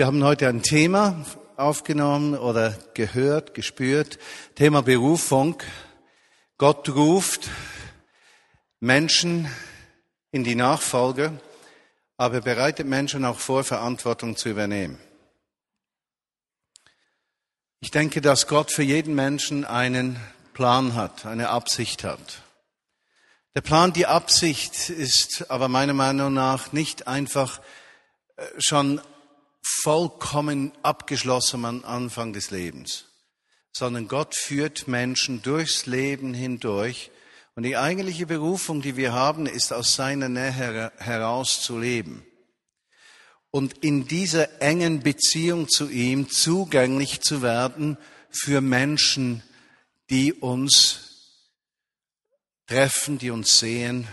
Wir haben heute ein Thema aufgenommen oder gehört, gespürt. Thema Berufung. Gott ruft Menschen in die Nachfolge, aber bereitet Menschen auch vor, Verantwortung zu übernehmen. Ich denke, dass Gott für jeden Menschen einen Plan hat, eine Absicht hat. Der Plan, die Absicht ist aber meiner Meinung nach nicht einfach äh, schon vollkommen abgeschlossen am Anfang des Lebens, sondern Gott führt Menschen durchs Leben hindurch. Und die eigentliche Berufung, die wir haben, ist aus seiner Nähe heraus zu leben. Und in dieser engen Beziehung zu ihm zugänglich zu werden für Menschen, die uns treffen, die uns sehen,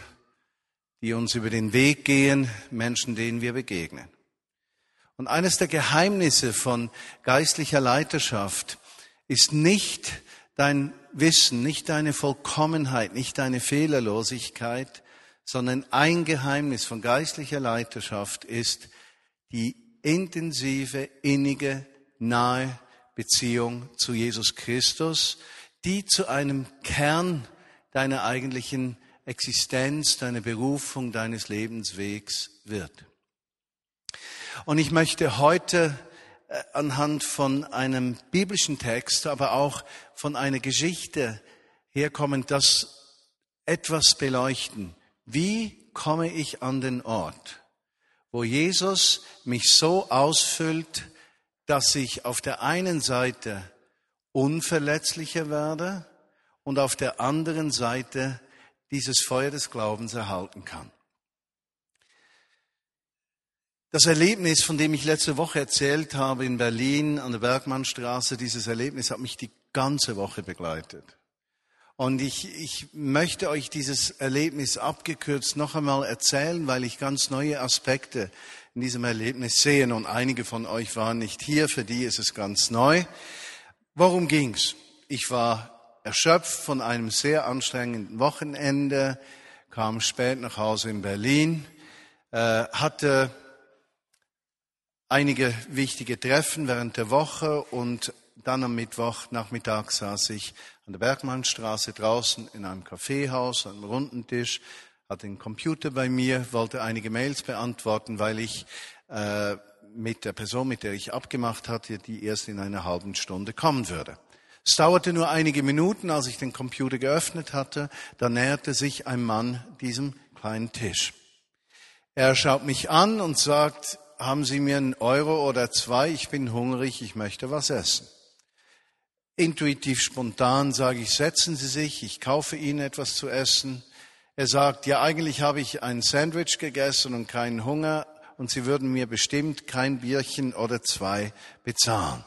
die uns über den Weg gehen, Menschen, denen wir begegnen. Und eines der Geheimnisse von geistlicher Leiterschaft ist nicht dein Wissen, nicht deine Vollkommenheit, nicht deine Fehlerlosigkeit, sondern ein Geheimnis von geistlicher Leiterschaft ist die intensive, innige, nahe Beziehung zu Jesus Christus, die zu einem Kern deiner eigentlichen Existenz, deiner Berufung, deines Lebenswegs wird. Und ich möchte heute äh, anhand von einem biblischen Text, aber auch von einer Geschichte herkommen, das etwas beleuchten. Wie komme ich an den Ort, wo Jesus mich so ausfüllt, dass ich auf der einen Seite unverletzlicher werde und auf der anderen Seite dieses Feuer des Glaubens erhalten kann. Das Erlebnis, von dem ich letzte Woche erzählt habe in Berlin an der Bergmannstraße, dieses Erlebnis hat mich die ganze Woche begleitet. Und ich, ich möchte euch dieses Erlebnis abgekürzt noch einmal erzählen, weil ich ganz neue Aspekte in diesem Erlebnis sehe. Und einige von euch waren nicht hier, für die ist es ganz neu. Worum ging's? Ich war erschöpft von einem sehr anstrengenden Wochenende, kam spät nach Hause in Berlin, äh, hatte einige wichtige Treffen während der Woche und dann am Mittwoch Nachmittag saß ich an der Bergmannstraße draußen in einem Kaffeehaus, an einem runden Tisch, hatte einen Computer bei mir, wollte einige Mails beantworten, weil ich äh, mit der Person, mit der ich abgemacht hatte, die erst in einer halben Stunde kommen würde. Es dauerte nur einige Minuten, als ich den Computer geöffnet hatte, da näherte sich ein Mann diesem kleinen Tisch. Er schaut mich an und sagt, haben Sie mir einen Euro oder zwei, ich bin hungrig, ich möchte was essen. Intuitiv spontan sage ich, setzen Sie sich, ich kaufe Ihnen etwas zu essen. Er sagt, ja, eigentlich habe ich ein Sandwich gegessen und keinen Hunger und Sie würden mir bestimmt kein Bierchen oder zwei bezahlen.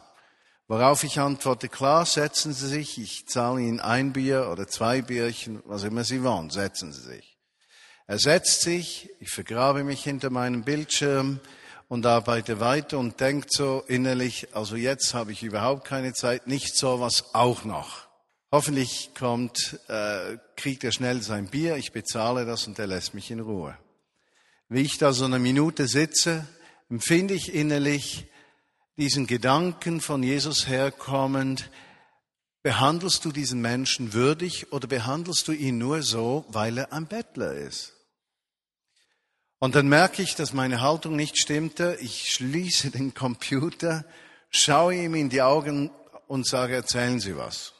Worauf ich antworte, klar, setzen Sie sich, ich zahle Ihnen ein Bier oder zwei Bierchen, was immer Sie wollen, setzen Sie sich. Er setzt sich, ich vergrabe mich hinter meinem Bildschirm, und arbeite weiter und denkt so innerlich, also jetzt habe ich überhaupt keine Zeit, nicht so was auch noch. Hoffentlich kommt, äh, kriegt er schnell sein Bier, ich bezahle das und er lässt mich in Ruhe. Wie ich da so eine Minute sitze, empfinde ich innerlich diesen Gedanken von Jesus herkommend, behandelst du diesen Menschen würdig oder behandelst du ihn nur so, weil er ein Bettler ist? Und dann merke ich, dass meine Haltung nicht stimmte. Ich schließe den Computer, schaue ihm in die Augen und sage, erzählen Sie was.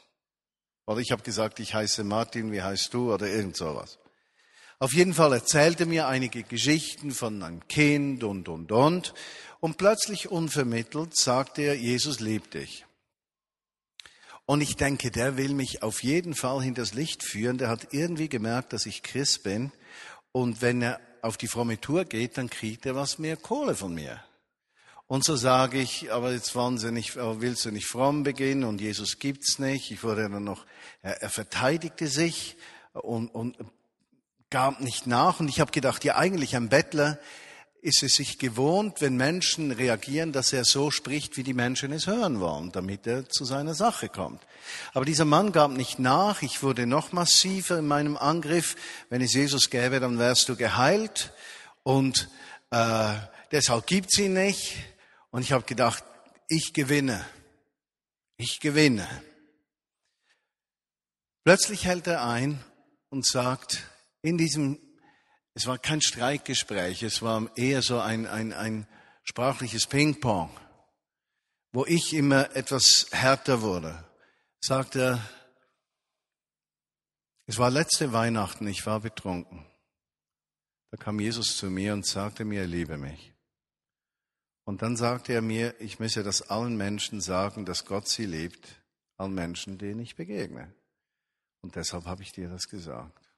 Oder ich habe gesagt, ich heiße Martin, wie heißt du? Oder irgend sowas. Auf jeden Fall erzählte mir einige Geschichten von einem Kind und, und, und. Und plötzlich unvermittelt sagte er, Jesus liebt dich. Und ich denke, der will mich auf jeden Fall hinters Licht führen. Der hat irgendwie gemerkt, dass ich Christ bin. Und wenn er auf die fromme Tour geht, dann kriegt er was mehr Kohle von mir. Und so sage ich, aber jetzt nicht, willst du nicht fromm beginnen und Jesus gibt's nicht. Ich wurde dann noch, er, er verteidigte sich und, und gab nicht nach. Und ich habe gedacht, ja eigentlich ein Bettler, ist es sich gewohnt, wenn Menschen reagieren, dass er so spricht, wie die Menschen es hören wollen, damit er zu seiner Sache kommt. Aber dieser Mann gab nicht nach. Ich wurde noch massiver in meinem Angriff. Wenn es Jesus gäbe, dann wärst du geheilt. Und äh, deshalb gibt's ihn nicht. Und ich habe gedacht, ich gewinne. Ich gewinne. Plötzlich hält er ein und sagt, in diesem, es war kein Streikgespräch, es war eher so ein, ein, ein sprachliches Ping-Pong, wo ich immer etwas härter wurde, sagt er, es war letzte Weihnachten, ich war betrunken. Da kam Jesus zu mir und sagte mir, er liebe mich. Und dann sagte er mir, ich müsse das allen Menschen sagen, dass Gott sie liebt, allen Menschen, denen ich begegne. Und deshalb habe ich dir das gesagt.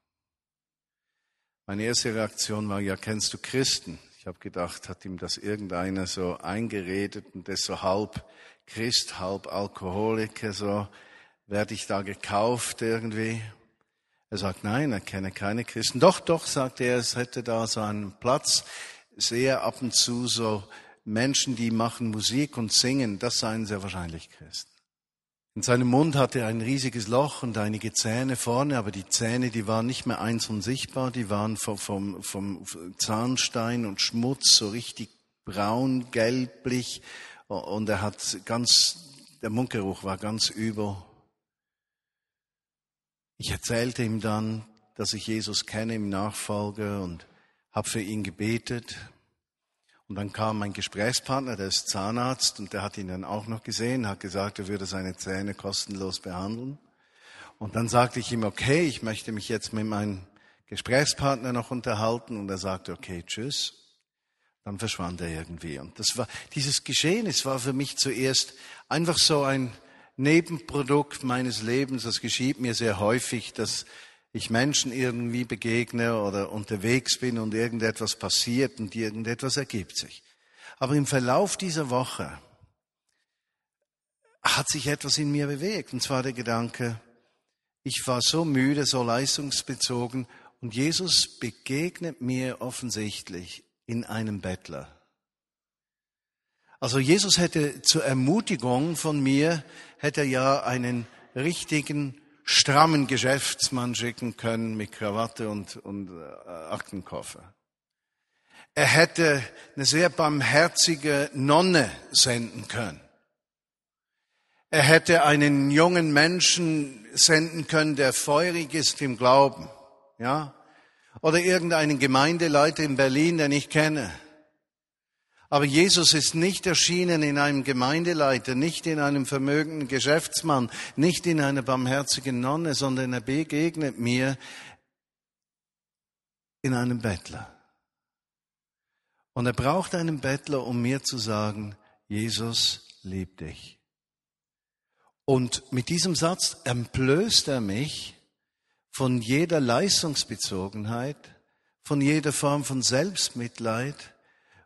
Meine erste Reaktion war, ja, kennst du Christen? Ich habe gedacht, hat ihm das irgendeiner so eingeredet und das so halb Christ, halb Alkoholiker, so werde ich da gekauft irgendwie. Er sagt, nein, er kenne keine Christen. Doch, doch, sagt er, es hätte da so einen Platz. Sehe ab und zu so Menschen, die machen Musik und singen, das seien sehr wahrscheinlich Christen. In seinem Mund hatte er ein riesiges Loch und einige Zähne vorne, aber die Zähne, die waren nicht mehr einzeln sichtbar, die waren vom, vom, vom Zahnstein und Schmutz so richtig braun, gelblich und er hat ganz, der Mundgeruch war ganz übel. Ich erzählte ihm dann, dass ich Jesus kenne im Nachfolge und habe für ihn gebetet. Und dann kam mein Gesprächspartner, der ist Zahnarzt, und der hat ihn dann auch noch gesehen, hat gesagt, er würde seine Zähne kostenlos behandeln. Und dann sagte ich ihm, okay, ich möchte mich jetzt mit meinem Gesprächspartner noch unterhalten. Und er sagte, okay, tschüss. Dann verschwand er irgendwie. Und das war, dieses Geschehen, es war für mich zuerst einfach so ein, Nebenprodukt meines Lebens. Das geschieht mir sehr häufig, dass ich Menschen irgendwie begegne oder unterwegs bin und irgendetwas passiert und irgendetwas ergibt sich. Aber im Verlauf dieser Woche hat sich etwas in mir bewegt. Und zwar der Gedanke, ich war so müde, so leistungsbezogen und Jesus begegnet mir offensichtlich in einem Bettler. Also Jesus hätte zur Ermutigung von mir, hätte er ja einen richtigen, strammen Geschäftsmann schicken können mit Krawatte und, und äh, Aktenkoffer. Er hätte eine sehr barmherzige Nonne senden können. Er hätte einen jungen Menschen senden können, der feurig ist im Glauben, ja? Oder irgendeinen Gemeindeleiter in Berlin, den ich kenne. Aber Jesus ist nicht erschienen in einem Gemeindeleiter, nicht in einem vermögenden Geschäftsmann, nicht in einer barmherzigen Nonne, sondern er begegnet mir in einem Bettler. Und er braucht einen Bettler, um mir zu sagen, Jesus liebt dich. Und mit diesem Satz entblößt er mich von jeder Leistungsbezogenheit, von jeder Form von Selbstmitleid,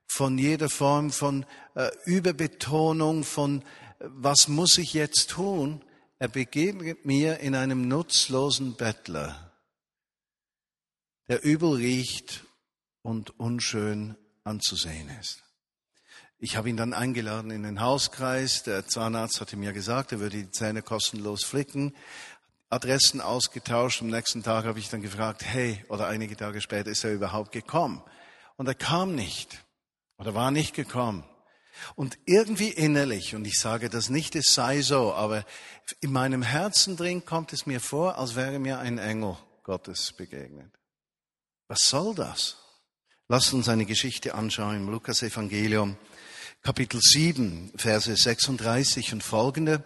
von jeder Form von äh, Überbetonung, von äh, was muss ich jetzt tun? Er begegnet mir in einem nutzlosen Bettler, der übel riecht und unschön anzusehen ist. Ich habe ihn dann eingeladen in den Hauskreis. Der Zahnarzt hatte mir gesagt, er würde die Zähne kostenlos flicken. Adressen ausgetauscht. Am nächsten Tag habe ich dann gefragt, hey, oder einige Tage später ist er überhaupt gekommen? Und er kam nicht oder war nicht gekommen. Und irgendwie innerlich, und ich sage das nicht, es sei so, aber in meinem Herzen drin kommt es mir vor, als wäre mir ein Engel Gottes begegnet. Was soll das? Lasst uns eine Geschichte anschauen im Lukas Evangelium, Kapitel 7, Verse 36 und folgende.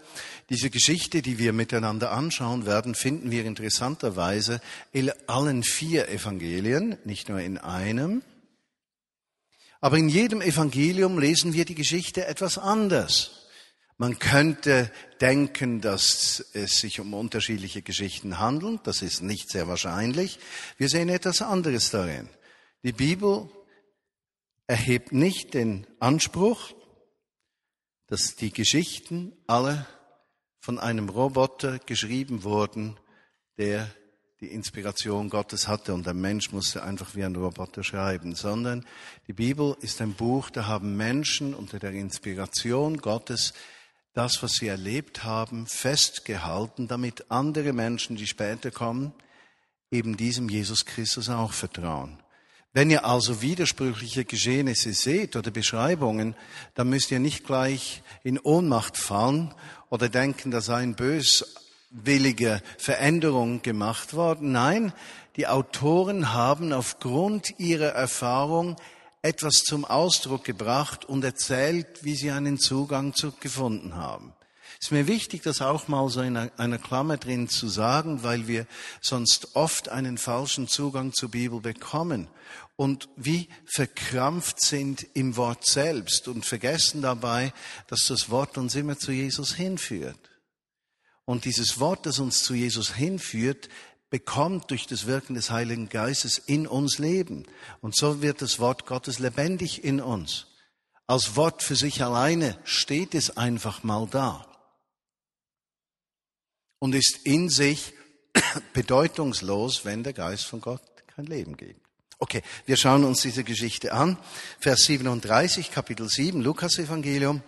Diese Geschichte, die wir miteinander anschauen werden, finden wir interessanterweise in allen vier Evangelien, nicht nur in einem. Aber in jedem Evangelium lesen wir die Geschichte etwas anders. Man könnte denken, dass es sich um unterschiedliche Geschichten handelt. Das ist nicht sehr wahrscheinlich. Wir sehen etwas anderes darin. Die Bibel erhebt nicht den Anspruch, dass die Geschichten alle von einem Roboter geschrieben wurden, der die Inspiration Gottes hatte und der Mensch musste einfach wie ein Roboter schreiben, sondern die Bibel ist ein Buch, da haben Menschen unter der Inspiration Gottes das, was sie erlebt haben, festgehalten, damit andere Menschen, die später kommen, eben diesem Jesus Christus auch vertrauen. Wenn ihr also widersprüchliche Geschehnisse seht oder Beschreibungen, dann müsst ihr nicht gleich in Ohnmacht fallen oder denken, da sei eine böswillige Veränderung gemacht worden. Nein, die Autoren haben aufgrund ihrer Erfahrung etwas zum Ausdruck gebracht und erzählt, wie sie einen Zugang zu gefunden haben. Es ist mir wichtig, das auch mal so in einer Klammer drin zu sagen, weil wir sonst oft einen falschen Zugang zur Bibel bekommen und wie verkrampft sind im Wort selbst und vergessen dabei, dass das Wort uns immer zu Jesus hinführt. Und dieses Wort, das uns zu Jesus hinführt, bekommt durch das Wirken des Heiligen Geistes in uns Leben. Und so wird das Wort Gottes lebendig in uns. Als Wort für sich alleine steht es einfach mal da und ist in sich bedeutungslos, wenn der Geist von Gott kein Leben gibt. Okay, wir schauen uns diese Geschichte an. Vers 37, Kapitel 7, Lukas Evangelium.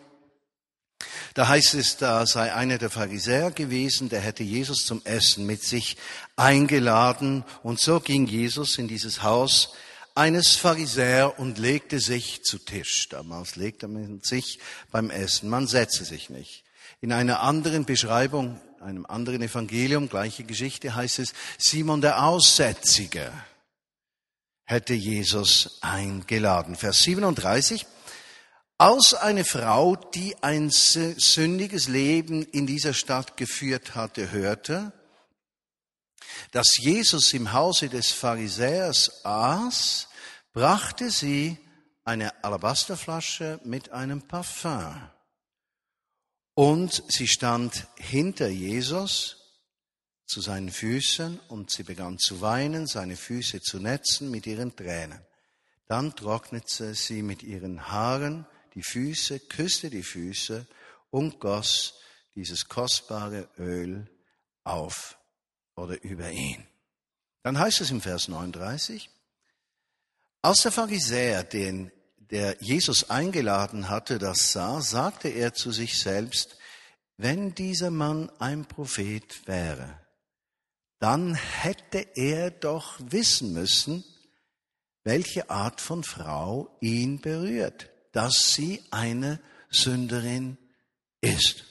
Da heißt es, da sei einer der Pharisäer gewesen, der hätte Jesus zum Essen mit sich eingeladen. Und so ging Jesus in dieses Haus eines Pharisäer und legte sich zu Tisch. Damals legte man sich beim Essen. Man setzte sich nicht. In einer anderen Beschreibung einem anderen Evangelium, gleiche Geschichte, heißt es, Simon der Aussätzige hätte Jesus eingeladen. Vers 37. Als eine Frau, die ein sündiges Leben in dieser Stadt geführt hatte, hörte, dass Jesus im Hause des Pharisäers aß, brachte sie eine Alabasterflasche mit einem Parfum. Und sie stand hinter Jesus zu seinen Füßen und sie begann zu weinen, seine Füße zu netzen mit ihren Tränen. Dann trocknete sie mit ihren Haaren die Füße, küsste die Füße und goss dieses kostbare Öl auf oder über ihn. Dann heißt es im Vers 39, als der Pharisäer den der Jesus eingeladen hatte, das sah, sagte er zu sich selbst, wenn dieser Mann ein Prophet wäre, dann hätte er doch wissen müssen, welche Art von Frau ihn berührt, dass sie eine Sünderin ist.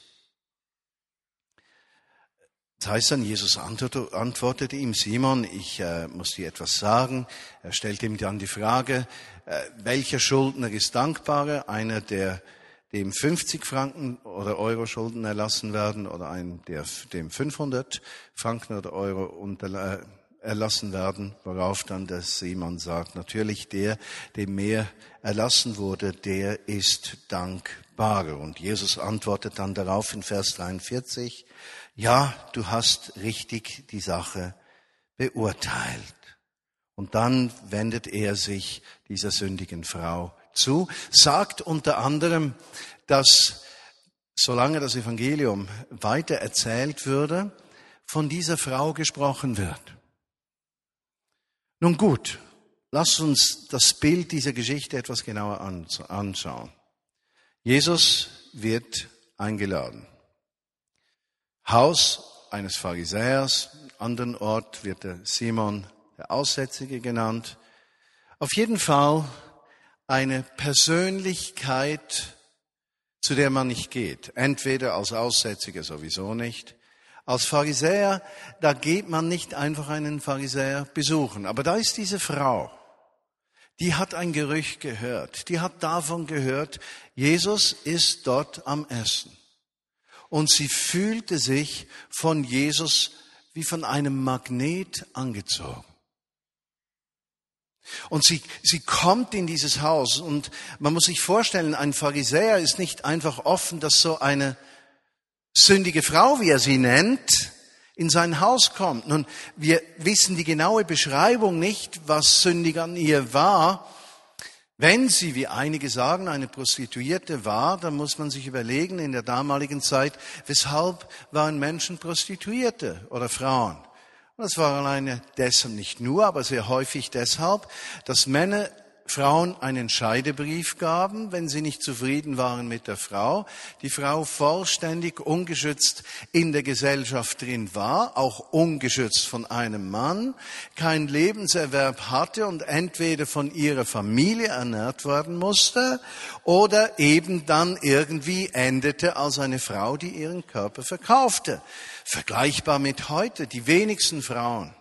Das heißt dann, Jesus antwortete ihm, Simon, ich äh, muss dir etwas sagen. Er stellte ihm dann die Frage, äh, welcher Schuldner ist dankbarer? Einer, der dem 50 Franken oder Euro Schulden erlassen werden oder ein, der, dem 500 Franken oder Euro unter, äh, erlassen werden, worauf dann der Simon sagt, natürlich der, dem mehr erlassen wurde, der ist dankbarer. Und Jesus antwortet dann darauf in Vers 43, ja, du hast richtig die Sache beurteilt. Und dann wendet er sich dieser sündigen Frau zu, sagt unter anderem, dass solange das Evangelium weiter erzählt würde, von dieser Frau gesprochen wird. Nun gut, lass uns das Bild dieser Geschichte etwas genauer anschauen. Jesus wird eingeladen. Haus eines Pharisäers, anderen Ort wird der Simon der Aussätzige genannt. Auf jeden Fall eine Persönlichkeit, zu der man nicht geht. Entweder als Aussätziger sowieso nicht. Als Pharisäer, da geht man nicht einfach einen Pharisäer besuchen. Aber da ist diese Frau. Die hat ein Gerücht gehört. Die hat davon gehört, Jesus ist dort am Essen. Und sie fühlte sich von Jesus wie von einem Magnet angezogen. Und sie, sie kommt in dieses Haus und man muss sich vorstellen, ein Pharisäer ist nicht einfach offen, dass so eine sündige Frau, wie er sie nennt, in sein Haus kommt. Nun, wir wissen die genaue Beschreibung nicht, was sündig an ihr war. Wenn sie, wie einige sagen, eine Prostituierte war, dann muss man sich überlegen in der damaligen Zeit, weshalb waren Menschen Prostituierte oder Frauen? Das war alleine deshalb nicht nur, aber sehr häufig deshalb, dass Männer Frauen einen Scheidebrief gaben, wenn sie nicht zufrieden waren mit der Frau, die Frau vollständig ungeschützt in der Gesellschaft drin war, auch ungeschützt von einem Mann, kein Lebenserwerb hatte und entweder von ihrer Familie ernährt werden musste oder eben dann irgendwie endete als eine Frau, die ihren Körper verkaufte. Vergleichbar mit heute, die wenigsten Frauen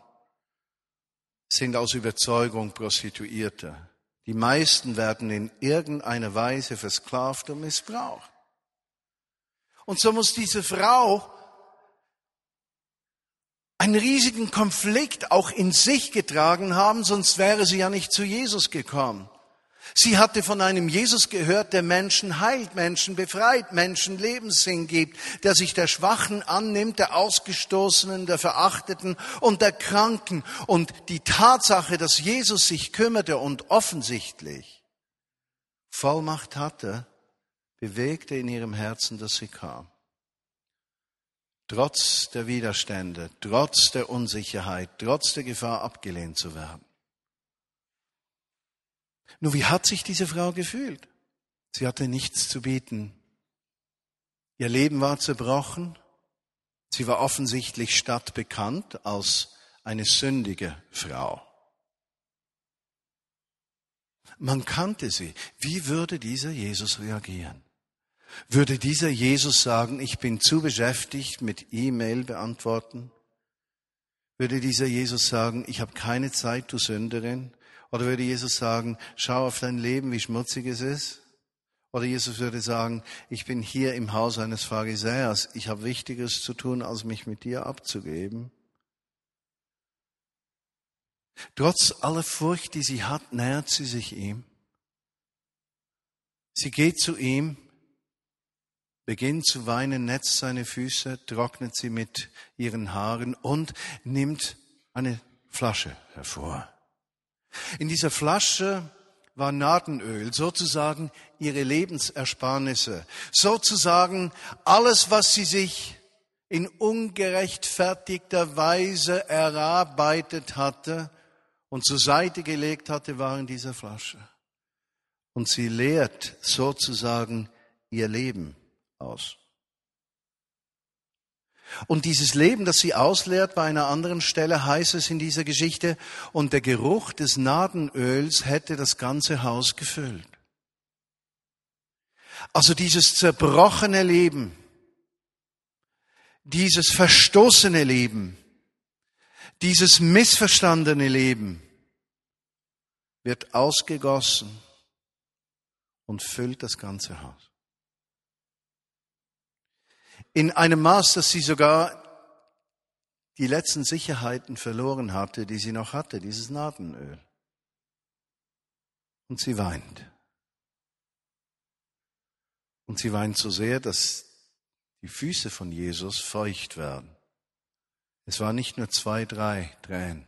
sind aus Überzeugung Prostituierte. Die meisten werden in irgendeiner Weise versklavt und missbraucht. Und so muss diese Frau einen riesigen Konflikt auch in sich getragen haben, sonst wäre sie ja nicht zu Jesus gekommen. Sie hatte von einem Jesus gehört, der Menschen heilt, Menschen befreit, Menschen Lebenssinn gibt, der sich der Schwachen annimmt, der Ausgestoßenen, der Verachteten und der Kranken. Und die Tatsache, dass Jesus sich kümmerte und offensichtlich Vollmacht hatte, bewegte in ihrem Herzen, dass sie kam. Trotz der Widerstände, trotz der Unsicherheit, trotz der Gefahr abgelehnt zu werden. Nur wie hat sich diese Frau gefühlt? Sie hatte nichts zu bieten. Ihr Leben war zerbrochen. Sie war offensichtlich stadtbekannt als eine sündige Frau. Man kannte sie. Wie würde dieser Jesus reagieren? Würde dieser Jesus sagen, ich bin zu beschäftigt mit E-Mail beantworten? Würde dieser Jesus sagen, ich habe keine Zeit, du Sünderin? Oder würde Jesus sagen, schau auf dein Leben, wie schmutzig es ist? Oder Jesus würde sagen, ich bin hier im Haus eines Pharisäers, ich habe Wichtiges zu tun, als mich mit dir abzugeben. Trotz aller Furcht, die sie hat, nähert sie sich ihm. Sie geht zu ihm, beginnt zu weinen, netzt seine Füße, trocknet sie mit ihren Haaren und nimmt eine Flasche hervor. In dieser Flasche war Nadenöl, sozusagen ihre Lebensersparnisse, sozusagen alles, was sie sich in ungerechtfertigter Weise erarbeitet hatte und zur Seite gelegt hatte, war in dieser Flasche. Und sie leert sozusagen ihr Leben aus. Und dieses Leben, das sie ausleert, bei einer anderen Stelle heißt es in dieser Geschichte, und der Geruch des Nadenöls hätte das ganze Haus gefüllt. Also dieses zerbrochene Leben, dieses verstoßene Leben, dieses missverstandene Leben wird ausgegossen und füllt das ganze Haus in einem Maß, dass sie sogar die letzten Sicherheiten verloren hatte, die sie noch hatte, dieses Nadenöl. Und sie weint. Und sie weint so sehr, dass die Füße von Jesus feucht werden. Es war nicht nur zwei, drei Tränen.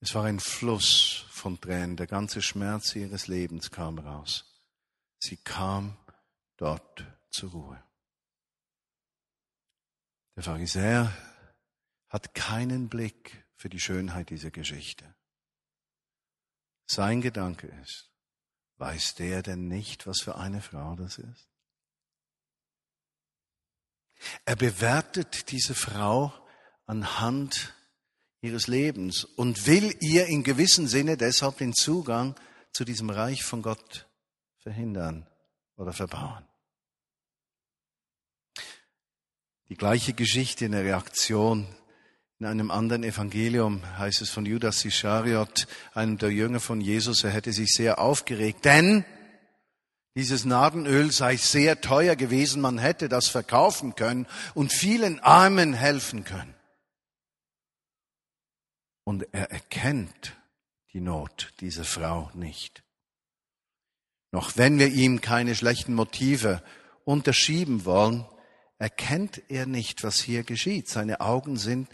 Es war ein Fluss von Tränen. Der ganze Schmerz ihres Lebens kam raus. Sie kam dort zur Ruhe. Der Pharisäer hat keinen Blick für die Schönheit dieser Geschichte. Sein Gedanke ist, weiß der denn nicht, was für eine Frau das ist? Er bewertet diese Frau anhand ihres Lebens und will ihr in gewissem Sinne deshalb den Zugang zu diesem Reich von Gott verhindern oder verbauen. Die gleiche Geschichte in der Reaktion. In einem anderen Evangelium heißt es von Judas Ischariot, einem der Jünger von Jesus, er hätte sich sehr aufgeregt, denn dieses Nadenöl sei sehr teuer gewesen, man hätte das verkaufen können und vielen Armen helfen können. Und er erkennt die Not dieser Frau nicht. Noch wenn wir ihm keine schlechten Motive unterschieben wollen, erkennt er nicht, was hier geschieht. Seine Augen sind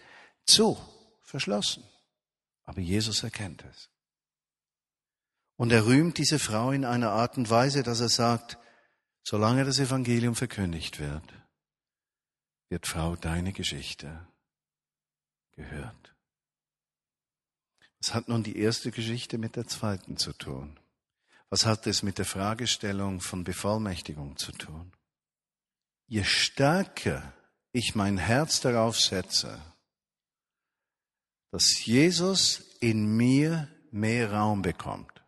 zu, verschlossen. Aber Jesus erkennt es. Und er rühmt diese Frau in einer Art und Weise, dass er sagt, solange das Evangelium verkündigt wird, wird Frau deine Geschichte gehört. Was hat nun die erste Geschichte mit der zweiten zu tun? Was hat es mit der Fragestellung von Bevollmächtigung zu tun? Je stärker ich mein Herz darauf setze, dass Jesus in mir mehr Raum bekommt,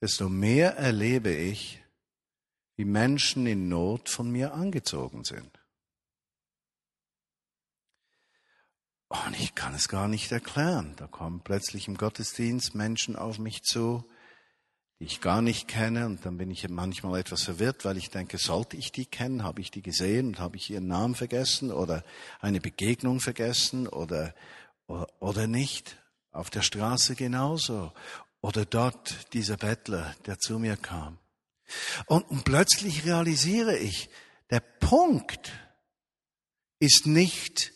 desto mehr erlebe ich, wie Menschen in Not von mir angezogen sind. Und ich kann es gar nicht erklären. Da kommen plötzlich im Gottesdienst Menschen auf mich zu, die ich gar nicht kenne. Und dann bin ich manchmal etwas verwirrt, weil ich denke, sollte ich die kennen? Habe ich die gesehen und habe ich ihren Namen vergessen oder eine Begegnung vergessen oder, oder, oder nicht? Auf der Straße genauso. Oder dort dieser Bettler, der zu mir kam. Und, und plötzlich realisiere ich, der Punkt ist nicht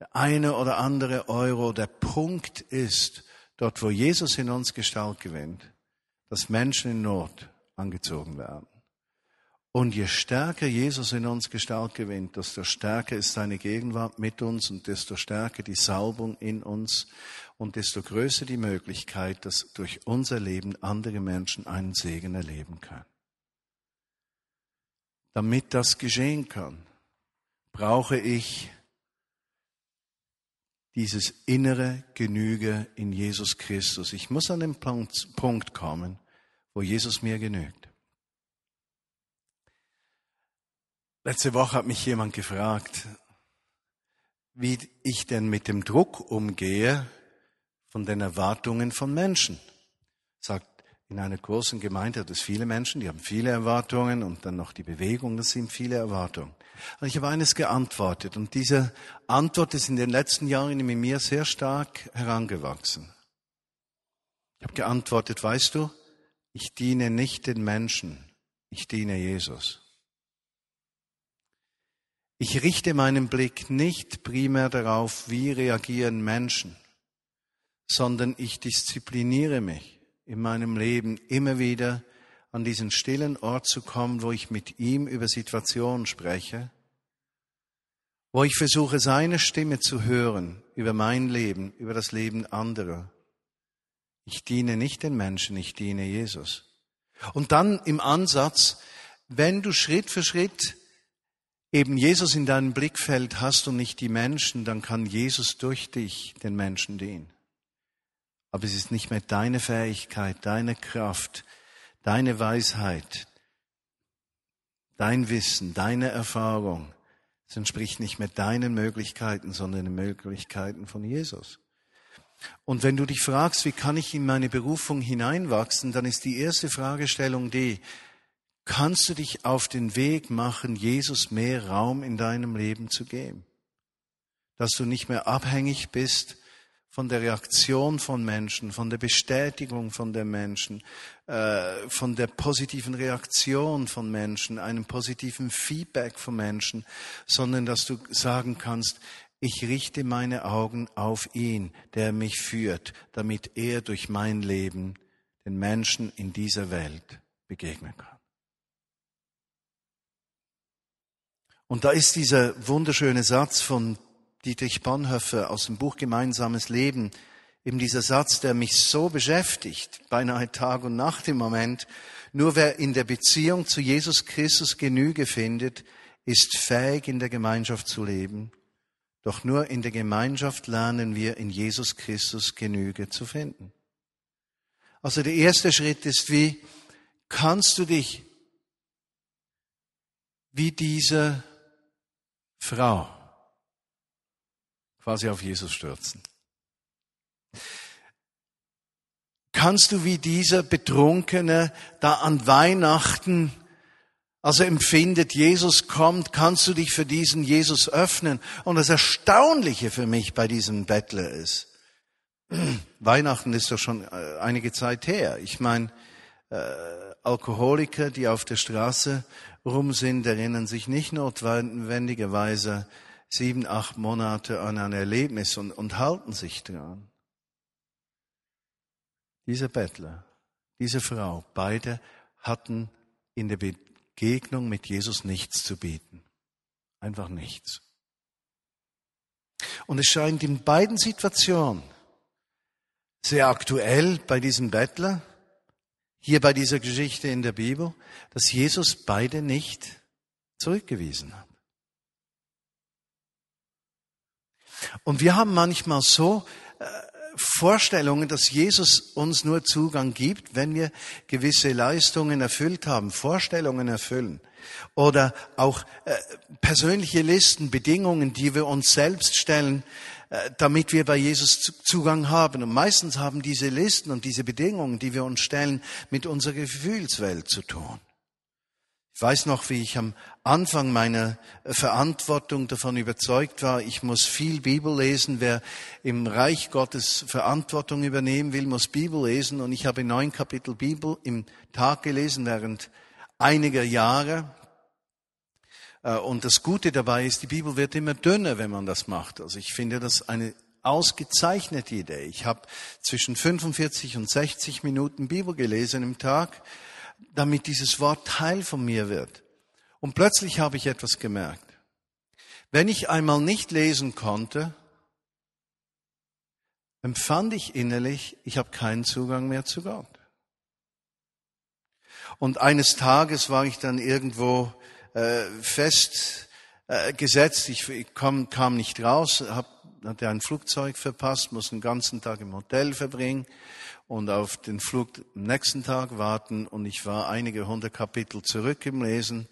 der eine oder andere Euro. Der Punkt ist, dort wo Jesus in uns Gestalt gewinnt, dass Menschen in Not angezogen werden. Und je stärker Jesus in uns Gestalt gewinnt, desto stärker ist seine Gegenwart mit uns und desto stärker die Salbung in uns und desto größer die Möglichkeit, dass durch unser Leben andere Menschen einen Segen erleben können. Damit das geschehen kann, brauche ich dieses innere Genüge in Jesus Christus. Ich muss an den Punkt kommen, wo Jesus mir genügt. Letzte Woche hat mich jemand gefragt, wie ich denn mit dem Druck umgehe von den Erwartungen von Menschen. Sagt, in einer großen Gemeinde hat es viele Menschen, die haben viele Erwartungen und dann noch die Bewegung, das sind viele Erwartungen. Und ich habe eines geantwortet und diese Antwort ist in den letzten Jahren in mir sehr stark herangewachsen. Ich habe geantwortet, weißt du, ich diene nicht den Menschen, ich diene Jesus. Ich richte meinen Blick nicht primär darauf, wie reagieren Menschen, sondern ich diszipliniere mich in meinem Leben immer wieder an diesen stillen Ort zu kommen, wo ich mit ihm über Situationen spreche, wo ich versuche, seine Stimme zu hören über mein Leben, über das Leben anderer. Ich diene nicht den Menschen, ich diene Jesus. Und dann im Ansatz, wenn du Schritt für Schritt eben Jesus in deinem Blickfeld hast und nicht die Menschen, dann kann Jesus durch dich den Menschen dienen aber es ist nicht mehr deine Fähigkeit, deine Kraft, deine Weisheit, dein Wissen, deine Erfahrung. Es entspricht nicht mehr deinen Möglichkeiten, sondern den Möglichkeiten von Jesus. Und wenn du dich fragst, wie kann ich in meine Berufung hineinwachsen, dann ist die erste Fragestellung die, kannst du dich auf den Weg machen, Jesus mehr Raum in deinem Leben zu geben? Dass du nicht mehr abhängig bist von der Reaktion von Menschen, von der Bestätigung von den Menschen, äh, von der positiven Reaktion von Menschen, einem positiven Feedback von Menschen, sondern dass du sagen kannst, ich richte meine Augen auf ihn, der mich führt, damit er durch mein Leben den Menschen in dieser Welt begegnen kann. Und da ist dieser wunderschöne Satz von Dietrich Bonhoeffer aus dem Buch Gemeinsames Leben, eben dieser Satz, der mich so beschäftigt, beinahe Tag und Nacht im Moment, nur wer in der Beziehung zu Jesus Christus Genüge findet, ist fähig, in der Gemeinschaft zu leben. Doch nur in der Gemeinschaft lernen wir, in Jesus Christus Genüge zu finden. Also der erste Schritt ist, wie kannst du dich wie diese Frau quasi auf Jesus stürzen. Kannst du wie dieser Betrunkene da an Weihnachten, also empfindet, Jesus kommt, kannst du dich für diesen Jesus öffnen? Und das Erstaunliche für mich bei diesem Bettler ist, Weihnachten ist doch schon äh, einige Zeit her. Ich meine, äh, Alkoholiker, die auf der Straße rum sind, erinnern sich nicht notwendigerweise sieben, acht Monate an ein Erlebnis und, und halten sich dran. Dieser Bettler, diese Frau, beide hatten in der Begegnung mit Jesus nichts zu bieten. Einfach nichts. Und es scheint in beiden Situationen sehr aktuell bei diesem Bettler, hier bei dieser Geschichte in der Bibel, dass Jesus beide nicht zurückgewiesen hat. Und wir haben manchmal so äh, Vorstellungen, dass Jesus uns nur Zugang gibt, wenn wir gewisse Leistungen erfüllt haben, Vorstellungen erfüllen oder auch äh, persönliche Listen, Bedingungen, die wir uns selbst stellen, äh, damit wir bei Jesus Zugang haben. Und meistens haben diese Listen und diese Bedingungen, die wir uns stellen, mit unserer Gefühlswelt zu tun. Ich weiß noch, wie ich am Anfang meiner Verantwortung davon überzeugt war, ich muss viel Bibel lesen. Wer im Reich Gottes Verantwortung übernehmen will, muss Bibel lesen. Und ich habe neun Kapitel Bibel im Tag gelesen während einiger Jahre. Äh, und das Gute dabei ist, die Bibel wird immer dünner, wenn man das macht. Also ich finde das eine ausgezeichnete Idee. Ich habe zwischen 45 und 60 Minuten Bibel gelesen im Tag damit dieses Wort Teil von mir wird. Und plötzlich habe ich etwas gemerkt. Wenn ich einmal nicht lesen konnte, empfand ich innerlich, ich habe keinen Zugang mehr zu Gott. Und eines Tages war ich dann irgendwo äh, fest äh. Ich, ich kam, kam nicht raus, hab, hatte ein Flugzeug verpasst, muss den ganzen Tag im Hotel verbringen und auf den Flug am nächsten Tag warten und ich war einige hundert Kapitel zurück im Lesen.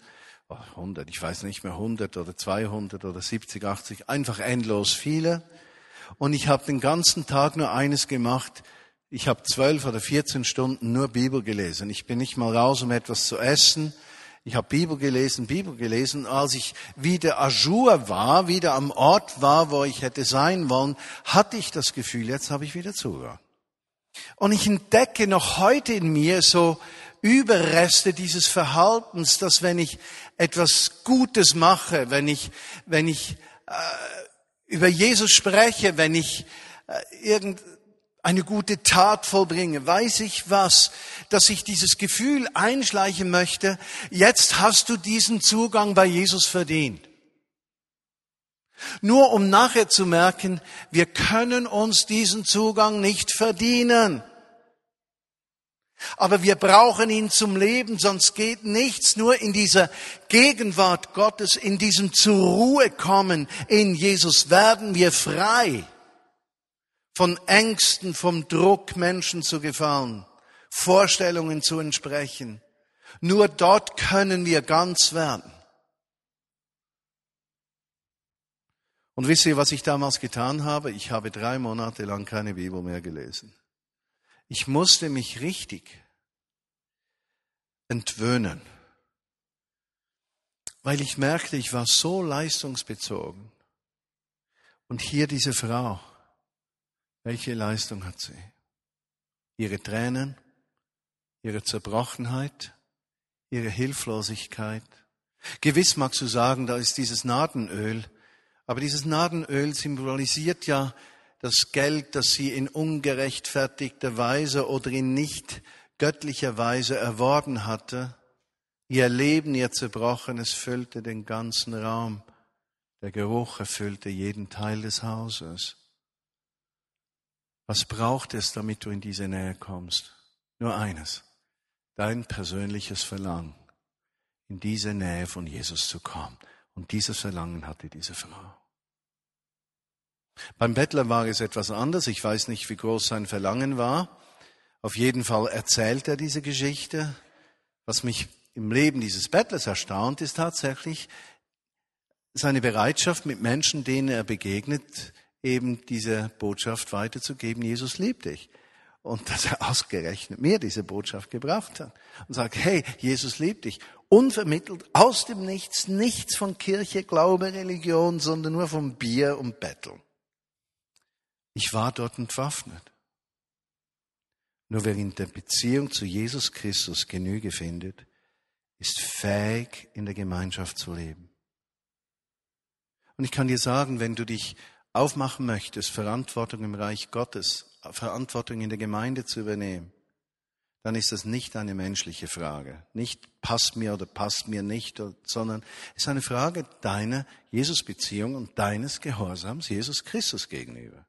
Oh, 100, ich weiß nicht mehr, 100 oder 200 oder 70, 80, einfach endlos viele. Und ich habe den ganzen Tag nur eines gemacht. Ich habe zwölf oder 14 Stunden nur Bibel gelesen. Ich bin nicht mal raus, um etwas zu essen. Ich habe Bibel gelesen, Bibel gelesen. Als ich wieder Ajour war, wieder am Ort war, wo ich hätte sein wollen, hatte ich das Gefühl, jetzt habe ich wieder Zugang. Und ich entdecke noch heute in mir so Überreste dieses Verhaltens, dass wenn ich etwas Gutes mache, wenn ich, wenn ich äh, über Jesus spreche, wenn ich äh, irgendeine gute Tat vollbringe, weiß ich was, dass ich dieses Gefühl einschleichen möchte, jetzt hast du diesen Zugang bei Jesus verdient. Nur um nachher zu merken, wir können uns diesen Zugang nicht verdienen. Aber wir brauchen ihn zum Leben, sonst geht nichts. Nur in dieser Gegenwart Gottes, in diesem zur Ruhe kommen in Jesus werden wir frei von Ängsten, vom Druck, Menschen zu gefallen, Vorstellungen zu entsprechen. Nur dort können wir ganz werden. Und wisst ihr, was ich damals getan habe? Ich habe drei Monate lang keine Bibel mehr gelesen. Ich musste mich richtig entwöhnen, weil ich merkte, ich war so leistungsbezogen. Und hier diese Frau, welche Leistung hat sie? Ihre Tränen, ihre Zerbrochenheit, ihre Hilflosigkeit. Gewiss magst du sagen, da ist dieses Nadenöl, aber dieses Nadenöl symbolisiert ja das Geld, das sie in ungerechtfertigter Weise oder in nicht göttlicher Weise erworben hatte. Ihr Leben, ihr Zerbrochenes füllte den ganzen Raum. Der Geruch erfüllte jeden Teil des Hauses. Was braucht es, damit du in diese Nähe kommst? Nur eines. Dein persönliches Verlangen, in diese Nähe von Jesus zu kommen. Und dieses Verlangen hatte diese Frau. Beim Bettler war es etwas anders. Ich weiß nicht, wie groß sein Verlangen war. Auf jeden Fall erzählt er diese Geschichte. Was mich im Leben dieses Bettlers erstaunt, ist tatsächlich seine Bereitschaft, mit Menschen, denen er begegnet, eben diese Botschaft weiterzugeben, Jesus liebt dich. Und dass er ausgerechnet mir diese Botschaft gebracht hat und sagt, hey, Jesus liebt dich unvermittelt, aus dem Nichts, nichts von Kirche, Glaube, Religion, sondern nur vom Bier und Betteln. Ich war dort entwaffnet. Nur wer in der Beziehung zu Jesus Christus Genüge findet, ist fähig, in der Gemeinschaft zu leben. Und ich kann dir sagen, wenn du dich aufmachen möchtest, Verantwortung im Reich Gottes, Verantwortung in der Gemeinde zu übernehmen, dann ist das nicht eine menschliche Frage. Nicht passt mir oder passt mir nicht, sondern es ist eine Frage deiner Jesusbeziehung und deines Gehorsams Jesus Christus gegenüber.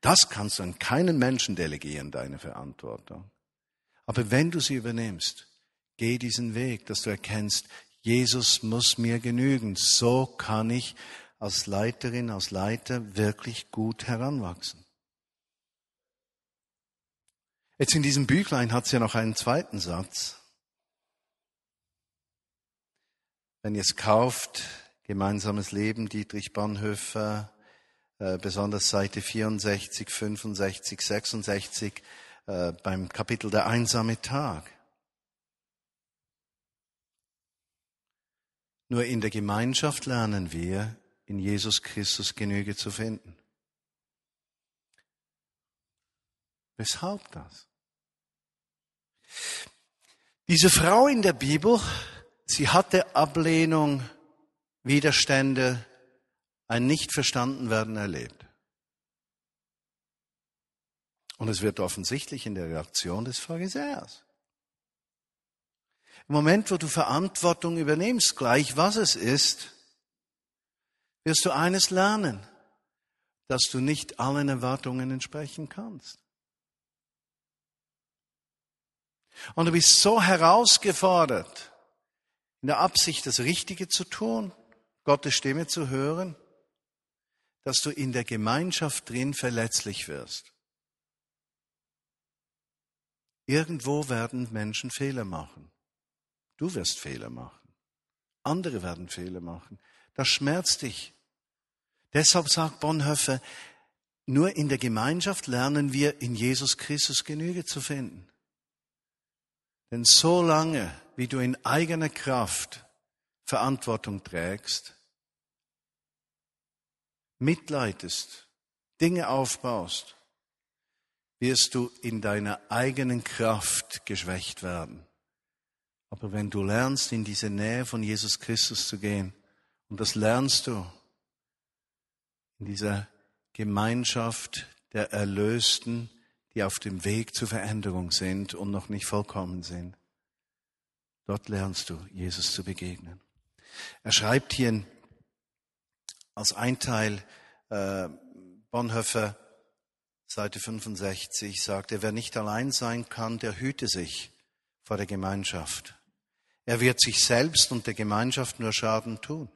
Das kannst du an keinen Menschen delegieren, deine Verantwortung. Aber wenn du sie übernimmst, geh diesen Weg, dass du erkennst, Jesus muss mir genügen. So kann ich als Leiterin, als Leiter wirklich gut heranwachsen. Jetzt in diesem Büchlein hat es ja noch einen zweiten Satz. Wenn ihr es kauft, gemeinsames Leben, Dietrich Bonhoeffer, äh, besonders Seite 64, 65, 66, äh, beim Kapitel der einsame Tag. Nur in der Gemeinschaft lernen wir, in Jesus Christus Genüge zu finden. Weshalb das? Diese Frau in der Bibel, sie hatte Ablehnung, Widerstände, ein nicht verstanden werden erlebt. Und es wird offensichtlich in der Reaktion des Pharisäers. Im Moment, wo du Verantwortung übernimmst, gleich was es ist, wirst du eines lernen, dass du nicht allen Erwartungen entsprechen kannst. Und du bist so herausgefordert, in der Absicht, das Richtige zu tun, Gottes Stimme zu hören, dass du in der Gemeinschaft drin verletzlich wirst. Irgendwo werden Menschen Fehler machen. Du wirst Fehler machen. Andere werden Fehler machen. Das schmerzt dich. Deshalb sagt Bonhoeffer, nur in der Gemeinschaft lernen wir in Jesus Christus Genüge zu finden. Denn so lange, wie du in eigener Kraft Verantwortung trägst, mitleidest, Dinge aufbaust, wirst du in deiner eigenen Kraft geschwächt werden. Aber wenn du lernst, in diese Nähe von Jesus Christus zu gehen, und das lernst du in dieser Gemeinschaft der Erlösten, die auf dem Weg zur Veränderung sind und noch nicht vollkommen sind. Dort lernst du, Jesus zu begegnen. Er schreibt hier als ein Teil, äh, Bonhoeffer, Seite 65, sagt er, wer nicht allein sein kann, der hüte sich vor der Gemeinschaft. Er wird sich selbst und der Gemeinschaft nur Schaden tun.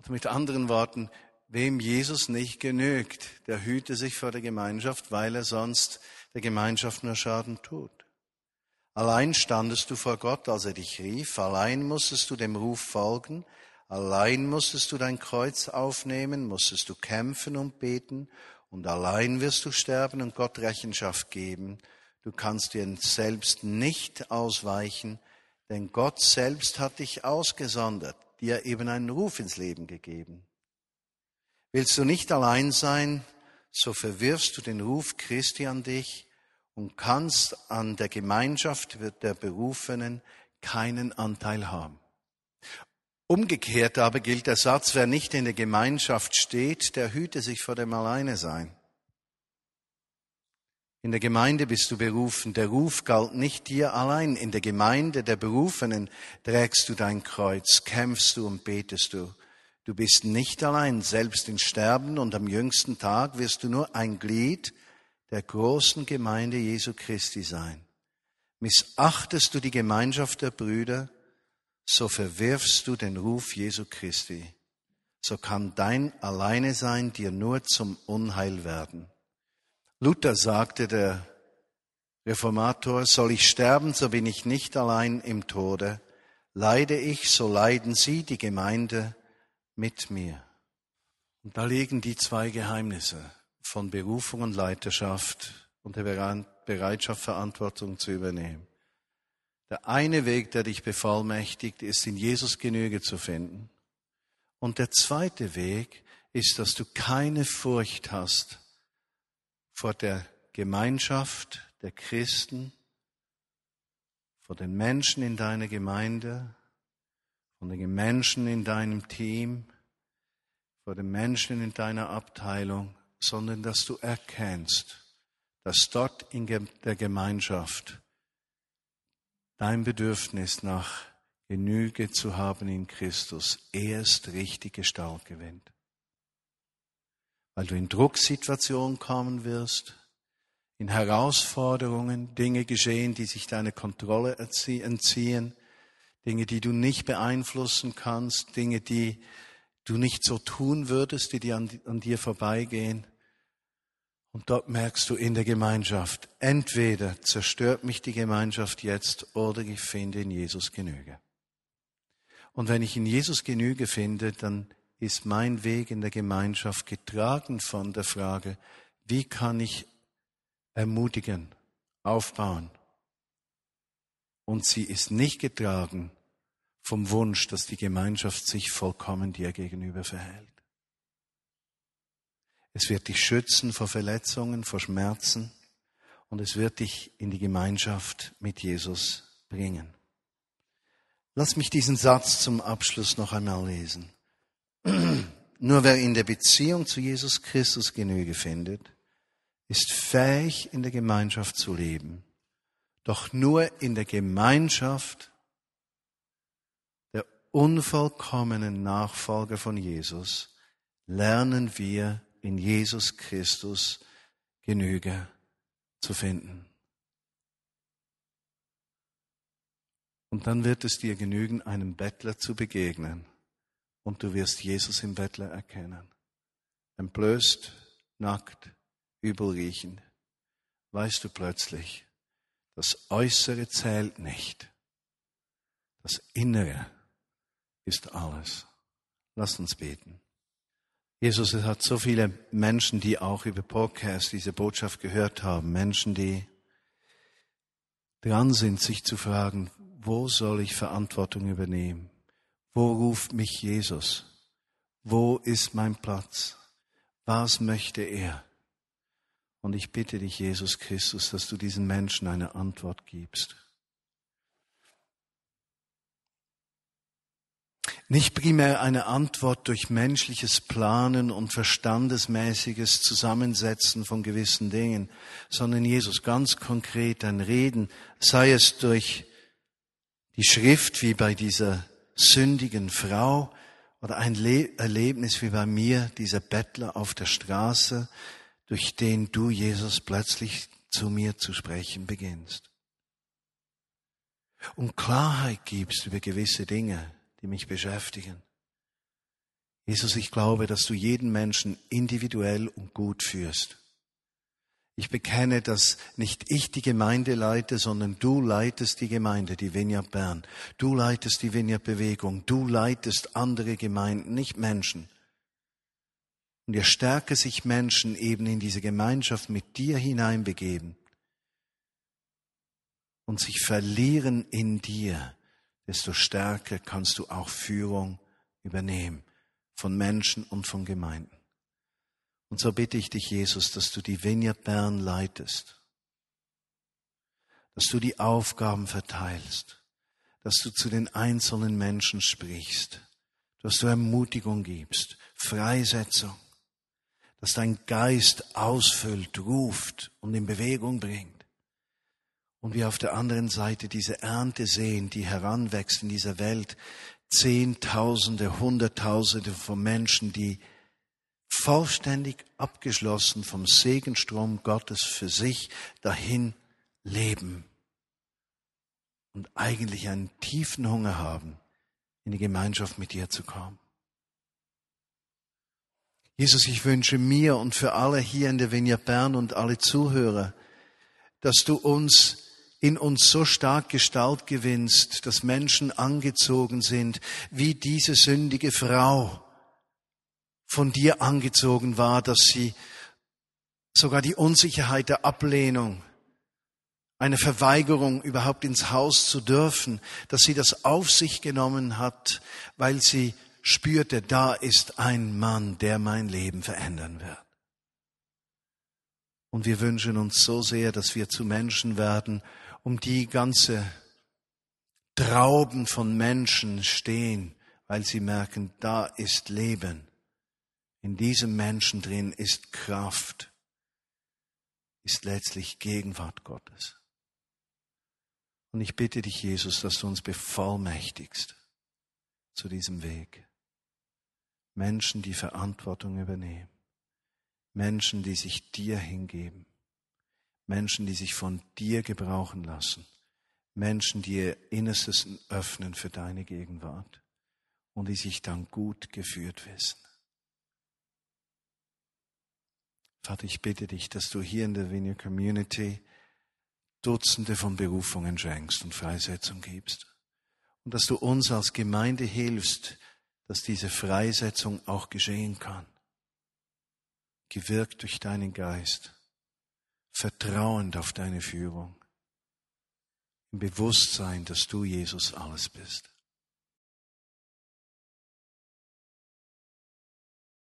Oder mit anderen Worten, Wem Jesus nicht genügt, der hüte sich vor der Gemeinschaft, weil er sonst der Gemeinschaft nur Schaden tut. Allein standest du vor Gott, als er dich rief, allein musstest du dem Ruf folgen, allein musstest du dein Kreuz aufnehmen, musstest du kämpfen und beten, und allein wirst du sterben und Gott Rechenschaft geben. Du kannst dir selbst nicht ausweichen, denn Gott selbst hat dich ausgesondert, dir eben einen Ruf ins Leben gegeben. Willst du nicht allein sein, so verwirfst du den Ruf Christi an dich und kannst an der Gemeinschaft der Berufenen keinen Anteil haben. Umgekehrt aber gilt der Satz, wer nicht in der Gemeinschaft steht, der hüte sich vor dem Alleine sein. In der Gemeinde bist du berufen. Der Ruf galt nicht dir allein. In der Gemeinde der Berufenen trägst du dein Kreuz, kämpfst du und betest du. Du bist nicht allein, selbst in Sterben und am jüngsten Tag wirst du nur ein Glied der großen Gemeinde Jesu Christi sein. Missachtest du die Gemeinschaft der Brüder, so verwirfst du den Ruf Jesu Christi. So kann dein Alleine sein dir nur zum Unheil werden. Luther sagte, der Reformator, soll ich sterben, so bin ich nicht allein im Tode. Leide ich, so leiden sie, die Gemeinde, mit mir. Und da liegen die zwei Geheimnisse von Berufung und Leiterschaft und der Bereitschaft, Verantwortung zu übernehmen. Der eine Weg, der dich bevollmächtigt, ist in Jesus Genüge zu finden. Und der zweite Weg ist, dass du keine Furcht hast vor der Gemeinschaft der Christen, vor den Menschen in deiner Gemeinde, von den Menschen in deinem Team, vor den Menschen in deiner Abteilung, sondern dass du erkennst, dass dort in der Gemeinschaft dein Bedürfnis nach Genüge zu haben in Christus erst richtig Gestalt gewinnt. Weil du in Drucksituationen kommen wirst, in Herausforderungen, Dinge geschehen, die sich deiner Kontrolle entziehen, Dinge, die du nicht beeinflussen kannst, Dinge, die du nicht so tun würdest, die dir an, an dir vorbeigehen. Und dort merkst du in der Gemeinschaft, entweder zerstört mich die Gemeinschaft jetzt oder ich finde in Jesus Genüge. Und wenn ich in Jesus Genüge finde, dann ist mein Weg in der Gemeinschaft getragen von der Frage, wie kann ich ermutigen, aufbauen. Und sie ist nicht getragen vom Wunsch, dass die Gemeinschaft sich vollkommen dir gegenüber verhält. Es wird dich schützen vor Verletzungen, vor Schmerzen und es wird dich in die Gemeinschaft mit Jesus bringen. Lass mich diesen Satz zum Abschluss noch einmal lesen. Nur wer in der Beziehung zu Jesus Christus Genüge findet, ist fähig, in der Gemeinschaft zu leben. Doch nur in der Gemeinschaft unvollkommenen Nachfolger von Jesus lernen wir in Jesus Christus Genüge zu finden. Und dann wird es dir genügen, einem Bettler zu begegnen. Und du wirst Jesus im Bettler erkennen. Entblößt, nackt, übel riechend, weißt du plötzlich, das Äußere zählt nicht. Das Innere ist alles. Lass uns beten. Jesus, es hat so viele Menschen, die auch über Podcast diese Botschaft gehört haben. Menschen, die dran sind, sich zu fragen, wo soll ich Verantwortung übernehmen? Wo ruft mich Jesus? Wo ist mein Platz? Was möchte er? Und ich bitte dich, Jesus Christus, dass du diesen Menschen eine Antwort gibst. Nicht primär eine Antwort durch menschliches Planen und verstandesmäßiges Zusammensetzen von gewissen Dingen, sondern Jesus ganz konkret ein Reden, sei es durch die Schrift wie bei dieser sündigen Frau oder ein Le Erlebnis wie bei mir, dieser Bettler auf der Straße, durch den du, Jesus, plötzlich zu mir zu sprechen beginnst. Und Klarheit gibst über gewisse Dinge, die mich beschäftigen. Jesus, ich glaube, dass du jeden Menschen individuell und gut führst. Ich bekenne, dass nicht ich die Gemeinde leite, sondern du leitest die Gemeinde, die Vineyard Bern. Du leitest die Vineyard Bewegung. Du leitest andere Gemeinden, nicht Menschen. Und je stärker sich Menschen eben in diese Gemeinschaft mit dir hineinbegeben und sich verlieren in dir, desto stärker kannst du auch Führung übernehmen von Menschen und von Gemeinden. Und so bitte ich dich, Jesus, dass du die Vineyard Bern leitest, dass du die Aufgaben verteilst, dass du zu den einzelnen Menschen sprichst, dass du Ermutigung gibst, Freisetzung, dass dein Geist ausfüllt, ruft und in Bewegung bringt. Und wir auf der anderen Seite diese Ernte sehen, die heranwächst in dieser Welt, Zehntausende, Hunderttausende von Menschen, die vollständig abgeschlossen vom Segenstrom Gottes für sich dahin leben und eigentlich einen tiefen Hunger haben, in die Gemeinschaft mit dir zu kommen. Jesus, ich wünsche mir und für alle hier in der Vineyard Bern und alle Zuhörer, dass du uns in uns so stark Gestalt gewinnst, dass Menschen angezogen sind wie diese sündige Frau, von dir angezogen war, dass sie sogar die Unsicherheit der Ablehnung, eine Verweigerung überhaupt ins Haus zu dürfen, dass sie das auf sich genommen hat, weil sie spürte, da ist ein Mann, der mein Leben verändern wird. Und wir wünschen uns so sehr, dass wir zu Menschen werden, um die ganze Trauben von Menschen stehen, weil sie merken, da ist Leben. In diesem Menschen drin ist Kraft. ist letztlich Gegenwart Gottes. Und ich bitte dich, Jesus, dass du uns bevollmächtigst zu diesem Weg. Menschen, die Verantwortung übernehmen. Menschen, die sich dir hingeben. Menschen, die sich von dir gebrauchen lassen. Menschen, die ihr Innerstes öffnen für deine Gegenwart und die sich dann gut geführt wissen. Vater, ich bitte dich, dass du hier in der Vineyard Community Dutzende von Berufungen schenkst und Freisetzung gibst. Und dass du uns als Gemeinde hilfst, dass diese Freisetzung auch geschehen kann. Gewirkt durch deinen Geist, vertrauend auf deine Führung, im Bewusstsein, dass du Jesus alles bist.